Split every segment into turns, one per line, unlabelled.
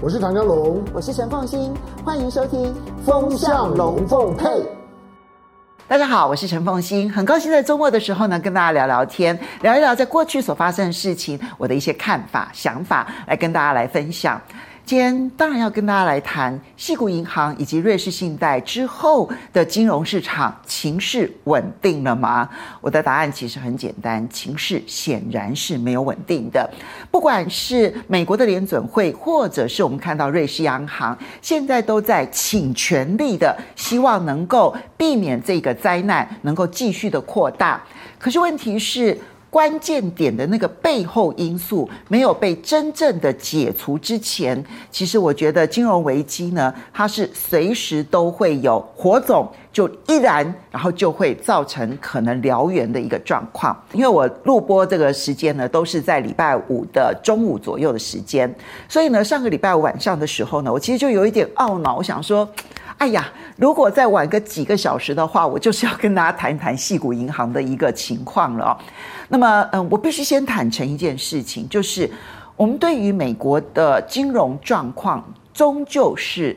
我是唐江龙，
我是陈凤欣，欢迎收听《风向龙凤配》。大家好，我是陈凤欣，很高兴在周末的时候呢，跟大家聊聊天，聊一聊在过去所发生的事情，我的一些看法、想法，来跟大家来分享。今天当然要跟大家来谈矽谷银行以及瑞士信贷之后的金融市场情势稳定了吗？我的答案其实很简单，情势显然是没有稳定的。不管是美国的联准会，或者是我们看到瑞士央行，现在都在倾全力的希望能够避免这个灾难能够继续的扩大。可是问题是，关键点的那个背后因素没有被真正的解除之前，其实我觉得金融危机呢，它是随时都会有火种就依然，然后就会造成可能燎原的一个状况。因为我录播这个时间呢，都是在礼拜五的中午左右的时间，所以呢，上个礼拜五晚上的时候呢，我其实就有一点懊恼，我想说。哎呀，如果再晚个几个小时的话，我就是要跟大家谈一谈细谷银行的一个情况了。那么，嗯，我必须先坦诚一件事情，就是我们对于美国的金融状况，终究是。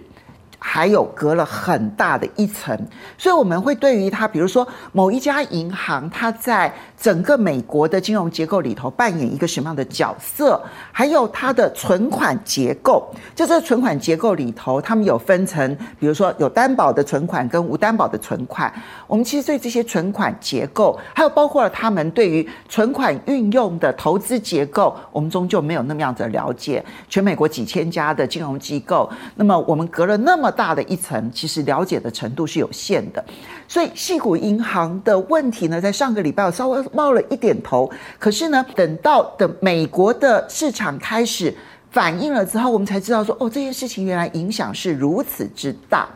还有隔了很大的一层，所以我们会对于它，比如说某一家银行，它在整个美国的金融结构里头扮演一个什么样的角色，还有它的存款结构，就这存款结构里头，他们有分成，比如说有担保的存款跟无担保的存款。我们其实对这些存款结构，还有包括了他们对于存款运用的投资结构，我们终究没有那么样子的了解。全美国几千家的金融机构，那么我们隔了那么。大的一层，其实了解的程度是有限的，所以矽谷银行的问题呢，在上个礼拜稍微冒了一点头，可是呢，等到等美国的市场开始反应了之后，我们才知道说，哦，这件事情原来影响是如此之大。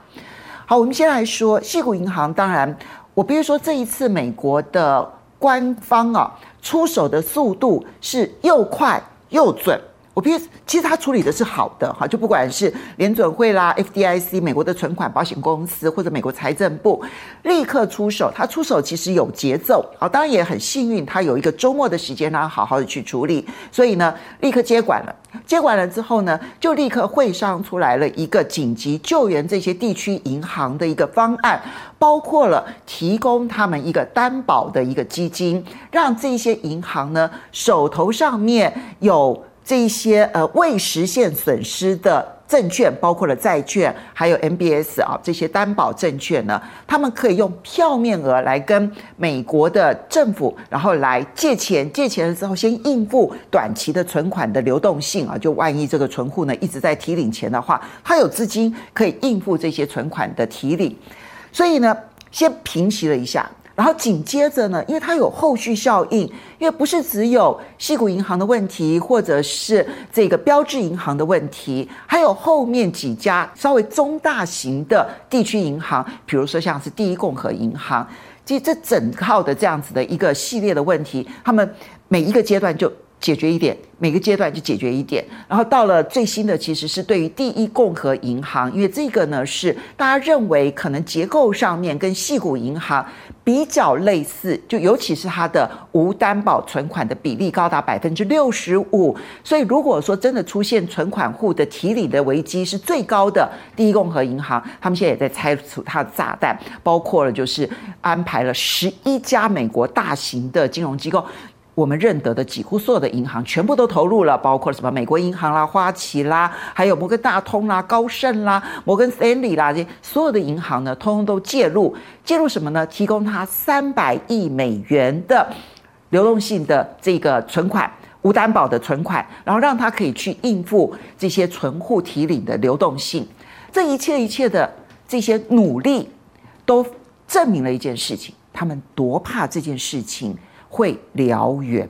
好，我们先来说矽谷银行，当然，我必须说这一次美国的官方啊出手的速度是又快又准。我觉得其实他处理的是好的哈，就不管是联准会啦、FDIC、美国的存款保险公司或者美国财政部，立刻出手。他出手其实有节奏啊，当然也很幸运，他有一个周末的时间让他好好的去处理，所以呢，立刻接管了。接管了之后呢，就立刻会商出来了一个紧急救援这些地区银行的一个方案，包括了提供他们一个担保的一个基金，让这些银行呢手头上面有。这一些呃未实现损失的证券，包括了债券，还有 MBS 啊这些担保证券呢，他们可以用票面额来跟美国的政府，然后来借钱，借钱了之后先应付短期的存款的流动性啊，就万一这个存户呢一直在提领钱的话，他有资金可以应付这些存款的提领，所以呢，先平息了一下。然后紧接着呢，因为它有后续效应，因为不是只有西谷银行的问题，或者是这个标志银行的问题，还有后面几家稍微中大型的地区银行，比如说像是第一共和银行，其实这整套的这样子的一个系列的问题，他们每一个阶段就。解决一点，每个阶段就解决一点，然后到了最新的，其实是对于第一共和银行，因为这个呢是大家认为可能结构上面跟矽谷银行比较类似，就尤其是它的无担保存款的比例高达百分之六十五，所以如果说真的出现存款户的提领的危机是最高的，第一共和银行他们现在也在拆除它的炸弹，包括了就是安排了十一家美国大型的金融机构。我们认得的几乎所有的银行全部都投入了，包括什么美国银行啦、花旗啦，还有摩根大通啦、高盛啦、摩根斯坦利啦，这些所有的银行呢，通通都介入。介入什么呢？提供他三百亿美元的流动性的这个存款，无担保的存款，然后让他可以去应付这些存户提领的流动性。这一切一切的这些努力，都证明了一件事情：他们多怕这件事情。会燎原，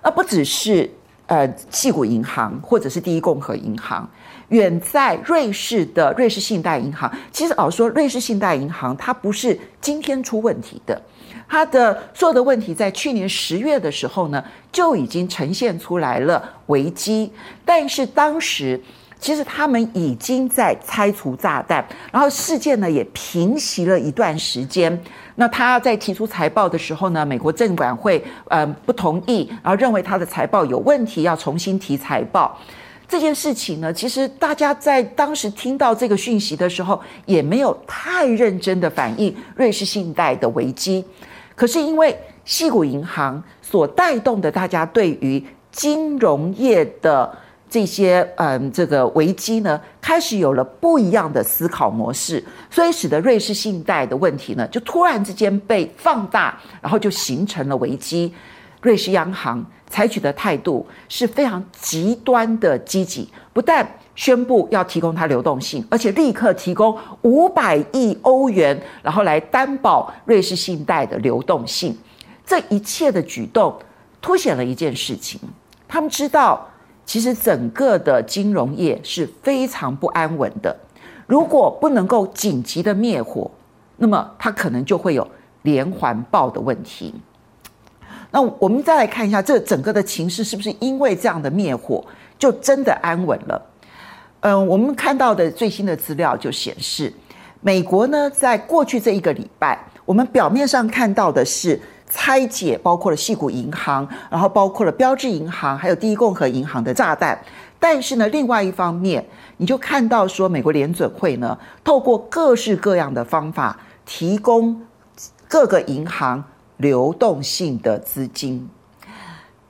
而不只是呃，矽谷银行或者是第一共和银行，远在瑞士的瑞士信贷银行，其实老实说，瑞士信贷银行它不是今天出问题的，它的所有的问题在去年十月的时候呢，就已经呈现出来了危机，但是当时。其实他们已经在拆除炸弹，然后事件呢也平息了一段时间。那他在提出财报的时候呢，美国证管会呃不同意，然后认为他的财报有问题，要重新提财报。这件事情呢，其实大家在当时听到这个讯息的时候，也没有太认真的反映瑞士信贷的危机。可是因为西谷银行所带动的，大家对于金融业的这些嗯这个危机呢，开始有了不一样的思考模式，所以使得瑞士信贷的问题呢，就突然之间被放大，然后就形成了危机。瑞士央行采取的态度是非常极端的积极，不但宣布要提供它流动性，而且立刻提供五百亿欧元，然后来担保瑞士信贷的流动性。这一切的举动凸显了一件事情。他们知道，其实整个的金融业是非常不安稳的。如果不能够紧急的灭火，那么它可能就会有连环爆的问题。那我们再来看一下，这整个的情势是不是因为这样的灭火就真的安稳了？嗯，我们看到的最新的资料就显示，美国呢，在过去这一个礼拜，我们表面上看到的是。拆解包括了矽谷银行，然后包括了标志银行，还有第一共和银行的炸弹。但是呢，另外一方面，你就看到说，美国联准会呢，透过各式各样的方法，提供各个银行流动性的资金。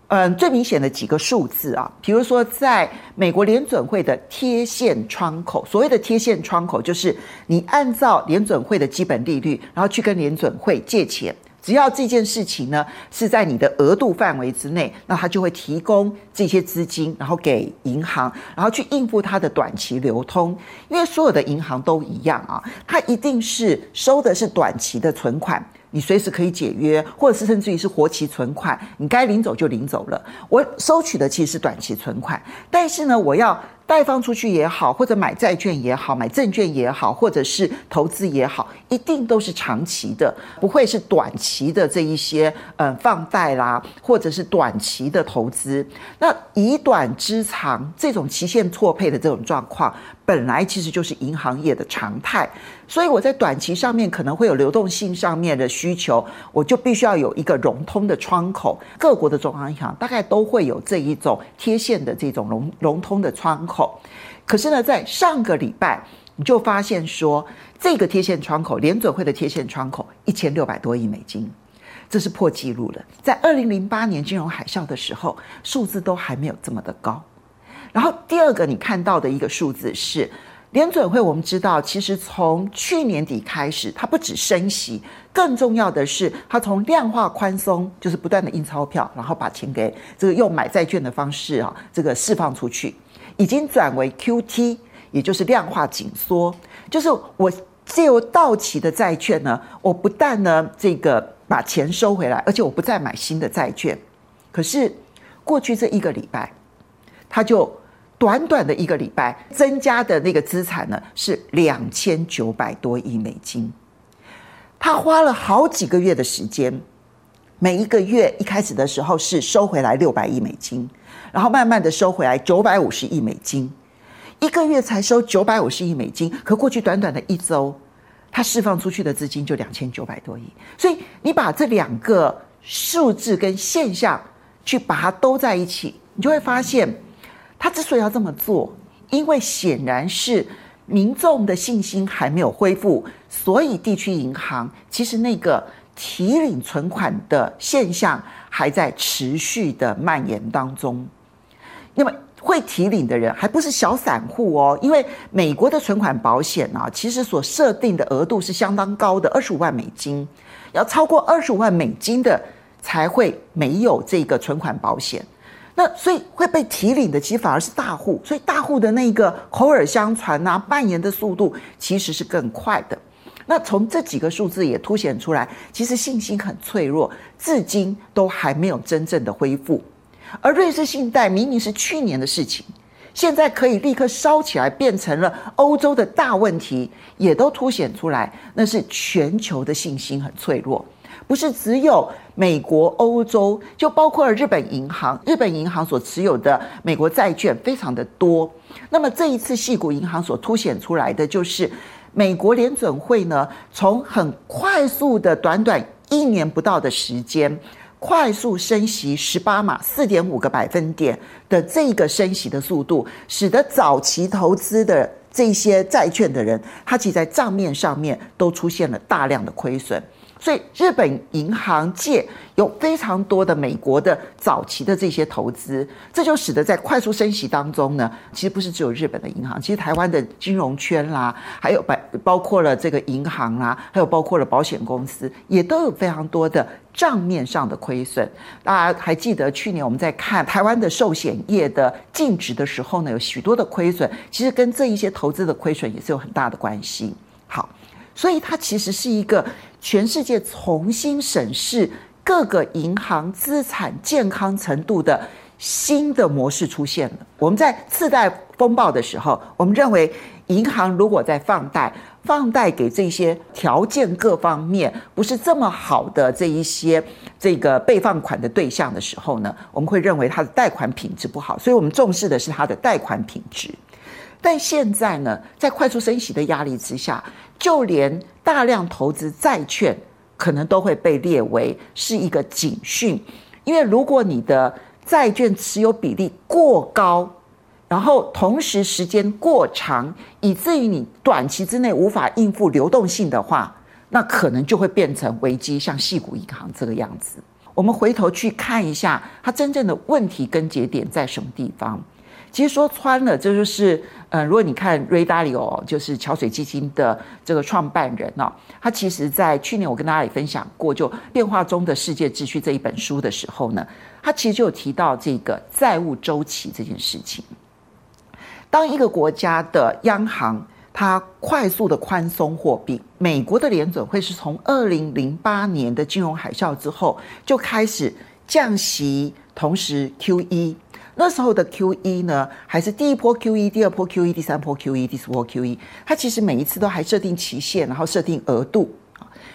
嗯，最明显的几个数字啊，比如说，在美国联准会的贴现窗口，所谓的贴现窗口，就是你按照联准会的基本利率，然后去跟联准会借钱。只要这件事情呢是在你的额度范围之内，那他就会提供这些资金，然后给银行，然后去应付它的短期流通。因为所有的银行都一样啊，它一定是收的是短期的存款。你随时可以解约，或者是甚至于是活期存款，你该领走就领走了。我收取的其实是短期存款，但是呢，我要贷放出去也好，或者买债券也好，买证券也好，或者是投资也好，一定都是长期的，不会是短期的这一些嗯放贷啦，或者是短期的投资。那以短支长这种期限错配的这种状况。本来其实就是银行业的常态，所以我在短期上面可能会有流动性上面的需求，我就必须要有一个融通的窗口。各国的中央银行大概都会有这一种贴现的这种融融通的窗口口。可是呢，在上个礼拜你就发现说，这个贴现窗口，联准会的贴现窗口一千六百多亿美金，这是破纪录了。在二零零八年金融海啸的时候，数字都还没有这么的高。然后第二个你看到的一个数字是，联准会我们知道，其实从去年底开始，它不止升息，更重要的是，它从量化宽松，就是不断的印钞票，然后把钱给这个用买债券的方式啊，这个释放出去，已经转为 QT，也就是量化紧缩，就是我借由到期的债券呢，我不但呢这个把钱收回来，而且我不再买新的债券。可是过去这一个礼拜，他就短短的一个礼拜，增加的那个资产呢是两千九百多亿美金。他花了好几个月的时间，每一个月一开始的时候是收回来六百亿美金，然后慢慢的收回来九百五十亿美金，一个月才收九百五十亿美金。可过去短短的一周，它释放出去的资金就两千九百多亿。所以你把这两个数字跟现象去把它兜在一起，你就会发现。他之所以要这么做，因为显然是民众的信心还没有恢复，所以地区银行其实那个提领存款的现象还在持续的蔓延当中。那么会提领的人还不是小散户哦，因为美国的存款保险啊，其实所设定的额度是相当高的，二十五万美金，要超过二十五万美金的才会没有这个存款保险。那所以会被提领的，其实反而是大户，所以大户的那个口耳相传啊，蔓延的速度其实是更快的。那从这几个数字也凸显出来，其实信心很脆弱，至今都还没有真正的恢复。而瑞士信贷明明是去年的事情，现在可以立刻烧起来，变成了欧洲的大问题，也都凸显出来，那是全球的信心很脆弱。不是只有美国、欧洲，就包括了日本银行。日本银行所持有的美国债券非常的多。那么这一次矽谷银行所凸显出来的，就是美国联准会呢，从很快速的短短一年不到的时间，快速升息十八码四点五个百分点的这个升息的速度，使得早期投资的这些债券的人，他其实在账面上面都出现了大量的亏损。所以，日本银行界有非常多的美国的早期的这些投资，这就使得在快速升息当中呢，其实不是只有日本的银行，其实台湾的金融圈啦，还有包包括了这个银行啦，还有包括了保险公司，也都有非常多的账面上的亏损。大家还记得去年我们在看台湾的寿险业的净值的时候呢，有许多的亏损，其实跟这一些投资的亏损也是有很大的关系。好。所以它其实是一个全世界重新审视各个银行资产健康程度的新的模式出现了。我们在次贷风暴的时候，我们认为银行如果在放贷，放贷给这些条件各方面不是这么好的这一些这个被放款的对象的时候呢，我们会认为它的贷款品质不好，所以我们重视的是它的贷款品质。但现在呢，在快速升息的压力之下，就连大量投资债券，可能都会被列为是一个警讯。因为如果你的债券持有比例过高，然后同时时间过长，以至于你短期之内无法应付流动性的话，那可能就会变成危机，像矽谷银行这个样子。我们回头去看一下，它真正的问题根结点在什么地方？其实说穿了，这就是，呃，如果你看 Ray Dalio，就是桥水基金的这个创办人哦，他其实在去年我跟大家也分享过，就《变化中的世界秩序》这一本书的时候呢，他其实就有提到这个债务周期这件事情。当一个国家的央行它快速的宽松货币，美国的联准会是从二零零八年的金融海啸之后就开始降息，同时 QE。那时候的 QE 呢，还是第一波 QE、第二波 QE、第三波 QE、第四波 QE，它其实每一次都还设定期限，然后设定额度。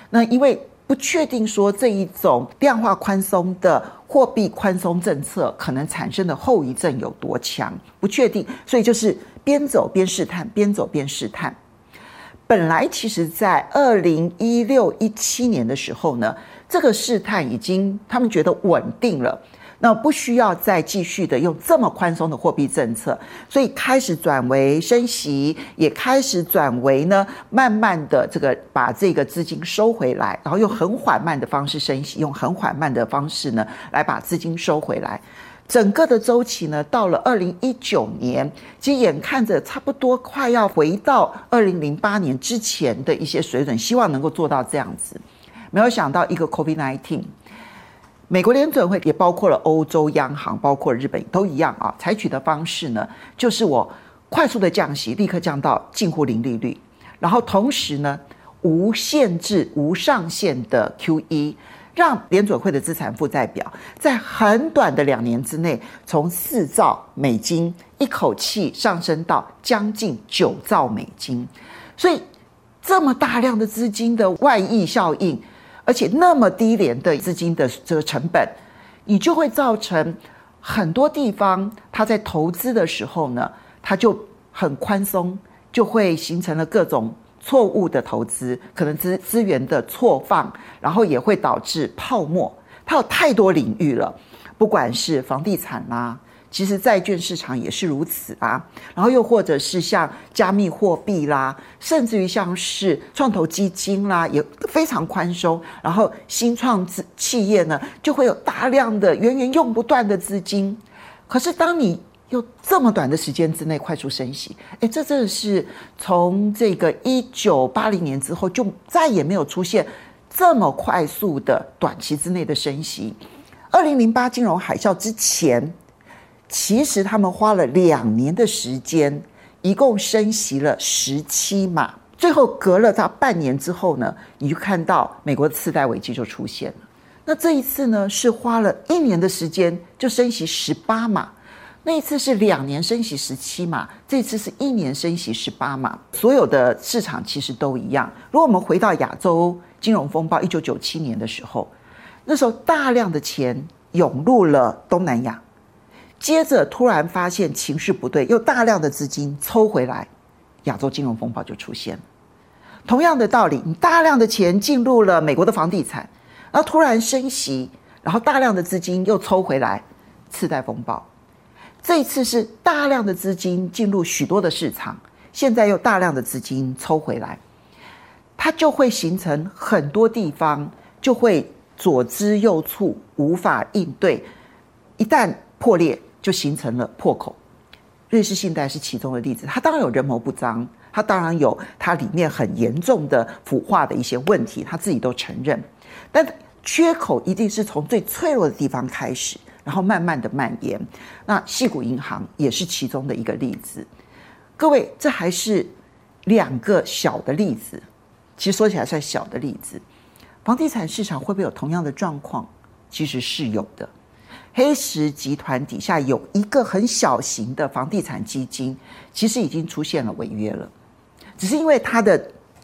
那因为不确定说这一种量化宽松的货币宽松政策可能产生的后遗症有多强，不确定，所以就是边走边试探，边走边试探。本来其实在二零一六一七年的时候呢，这个试探已经他们觉得稳定了。那不需要再继续的用这么宽松的货币政策，所以开始转为升息，也开始转为呢，慢慢的这个把这个资金收回来，然后用很缓慢的方式升息，用很缓慢的方式呢来把资金收回来。整个的周期呢，到了二零一九年，其实眼看着差不多快要回到二零零八年之前的一些水准，希望能够做到这样子，没有想到一个 COVID-19。美国联准会也包括了欧洲央行，包括日本都一样啊。采取的方式呢，就是我快速的降息，立刻降到近乎零利率，然后同时呢，无限制、无上限的 QE，让联准会的资产负债表在很短的两年之内，从四兆美金一口气上升到将近九兆美金。所以，这么大量的资金的外溢效应。而且那么低廉的资金的这个成本，你就会造成很多地方它在投资的时候呢，它就很宽松，就会形成了各种错误的投资，可能资资源的错放，然后也会导致泡沫。它有太多领域了，不管是房地产啦、其实债券市场也是如此啊，然后又或者是像加密货币啦，甚至于像是创投基金啦，也非常宽松。然后新创资企业呢，就会有大量的源源用不断的资金。可是当你又这么短的时间之内快速升息，哎，这真的是从这个一九八零年之后就再也没有出现这么快速的短期之内的升息。二零零八金融海啸之前。其实他们花了两年的时间，一共升息了十七码，最后隔了他半年之后呢，你就看到美国的次贷危机就出现了。那这一次呢，是花了一年的时间就升息十八码，那一次是两年升息十七码，这次是一年升息十八码。所有的市场其实都一样。如果我们回到亚洲金融风暴一九九七年的时候，那时候大量的钱涌入了东南亚。接着突然发现情势不对，又大量的资金抽回来，亚洲金融风暴就出现了。同样的道理，你大量的钱进入了美国的房地产，然后突然升息，然后大量的资金又抽回来，次贷风暴。这一次是大量的资金进入许多的市场，现在又大量的资金抽回来，它就会形成很多地方就会左支右绌，无法应对。一旦破裂，就形成了破口。瑞士信贷是其中的例子，它当然有人谋不臧，它当然有它里面很严重的腐化的一些问题，它自己都承认。但缺口一定是从最脆弱的地方开始，然后慢慢的蔓延。那矽谷银行也是其中的一个例子。各位，这还是两个小的例子，其实说起来算小的例子。房地产市场会不会有同样的状况？其实是有的。黑石集团底下有一个很小型的房地产基金，其实已经出现了违约了，只是因为它的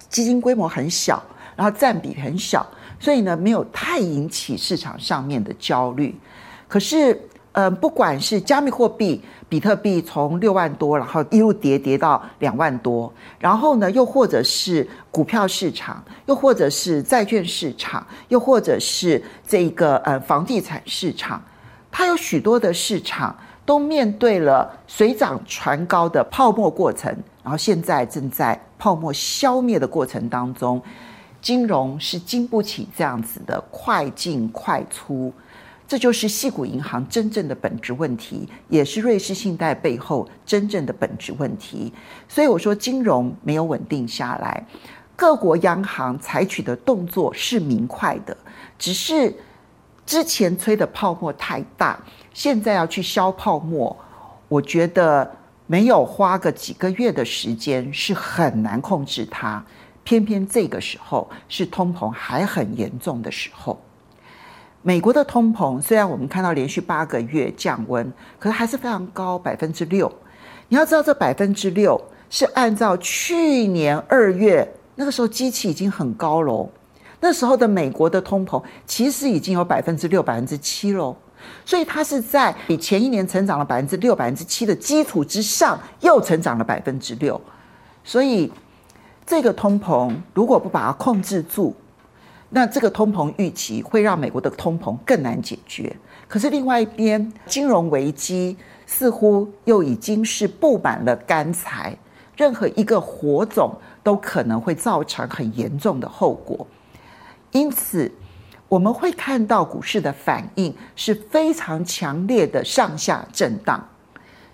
基金规模很小，然后占比很小，所以呢没有太引起市场上面的焦虑。可是，呃，不管是加密货币，比特币从六万多，然后一路跌跌到两万多，然后呢，又或者是股票市场，又或者是债券市场，又或者是这个呃房地产市场。它有许多的市场都面对了水涨船高的泡沫过程，然后现在正在泡沫消灭的过程当中，金融是经不起这样子的快进快出，这就是细谷银行真正的本质问题，也是瑞士信贷背后真正的本质问题。所以我说，金融没有稳定下来，各国央行采取的动作是明快的，只是。之前吹的泡沫太大，现在要去消泡沫，我觉得没有花个几个月的时间是很难控制它。偏偏这个时候是通膨还很严重的时候。美国的通膨虽然我们看到连续八个月降温，可是还是非常高，百分之六。你要知道，这百分之六是按照去年二月那个时候机器已经很高喽。那时候的美国的通膨其实已经有百分之六、百分之七喽，所以它是在比前一年成长了百分之六、百分之七的基础之上，又成长了百分之六。所以这个通膨如果不把它控制住，那这个通膨预期会让美国的通膨更难解决。可是另外一边，金融危机似乎又已经是布满了干柴，任何一个火种都可能会造成很严重的后果。因此，我们会看到股市的反应是非常强烈的上下震荡。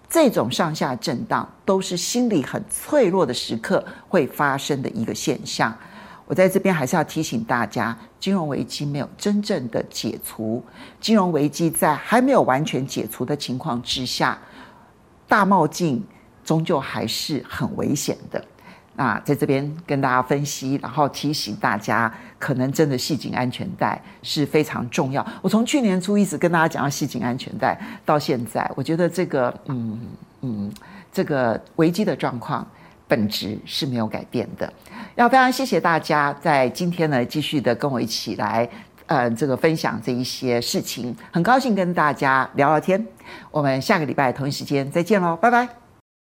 这种上下震荡都是心理很脆弱的时刻会发生的一个现象。我在这边还是要提醒大家，金融危机没有真正的解除，金融危机在还没有完全解除的情况之下，大冒进终究还是很危险的。那在这边跟大家分析，然后提醒大家，可能真的系紧安全带是非常重要。我从去年初一直跟大家讲要系紧安全带，到现在，我觉得这个嗯嗯，这个危机的状况本质是没有改变的。要非常谢谢大家在今天呢继续的跟我一起来呃这个分享这一些事情，很高兴跟大家聊聊天。我们下个礼拜同一时间再见喽，拜拜。